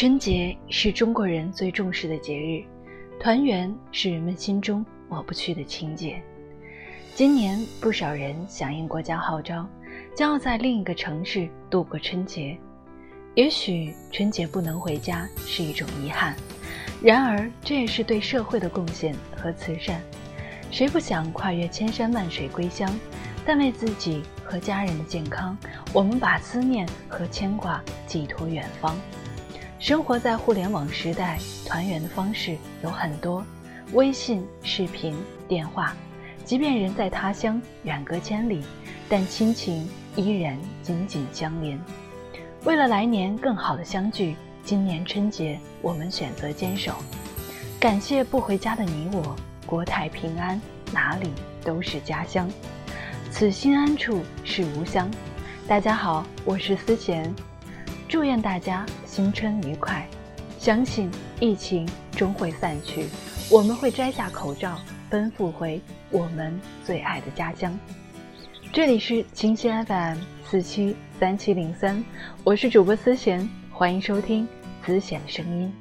春节是中国人最重视的节日，团圆是人们心中抹不去的情结。今年不少人响应国家号召，将要在另一个城市度过春节。也许春节不能回家是一种遗憾，然而这也是对社会的贡献和慈善。谁不想跨越千山万水归乡？但为自己和家人的健康，我们把思念和牵挂寄托远方。生活在互联网时代，团圆的方式有很多：微信、视频、电话。即便人在他乡，远隔千里，但亲情依然紧紧相连。为了来年更好的相聚，今年春节我们选择坚守。感谢不回家的你我，国泰平安，哪里都是家乡。此心安处是吾乡。大家好，我是思贤，祝愿大家新春愉快。相信疫情终会散去，我们会摘下口罩，奔赴回我们最爱的家乡。这里是清新 FM 四七三七零三，我是主播思贤，欢迎收听思贤的声音。